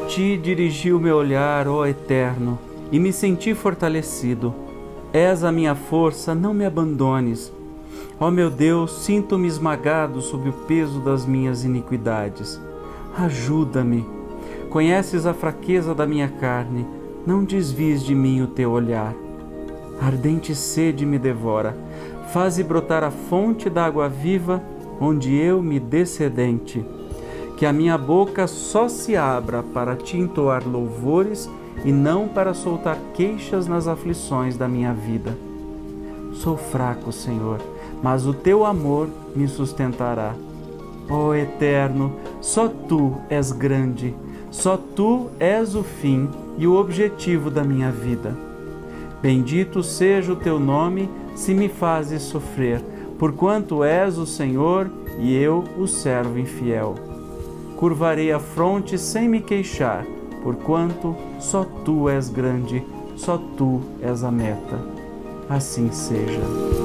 ti dirigi o meu olhar, ó Eterno, e me senti fortalecido. És a minha força, não me abandones. Ó meu Deus, sinto-me esmagado sob o peso das minhas iniquidades. Ajuda-me. Conheces a fraqueza da minha carne, não desvies de mim o teu olhar. Ardente sede me devora, faze brotar a fonte da água viva, onde eu me descedente que a minha boca só se abra para te entoar louvores e não para soltar queixas nas aflições da minha vida. Sou fraco, Senhor, mas o teu amor me sustentará. Ó oh, Eterno, só tu és grande, só tu és o fim e o objetivo da minha vida. Bendito seja o teu nome se me fazes sofrer, porquanto és o Senhor e eu o servo infiel curvarei a fronte sem me queixar, porquanto só tu és grande, só tu és a meta. Assim seja.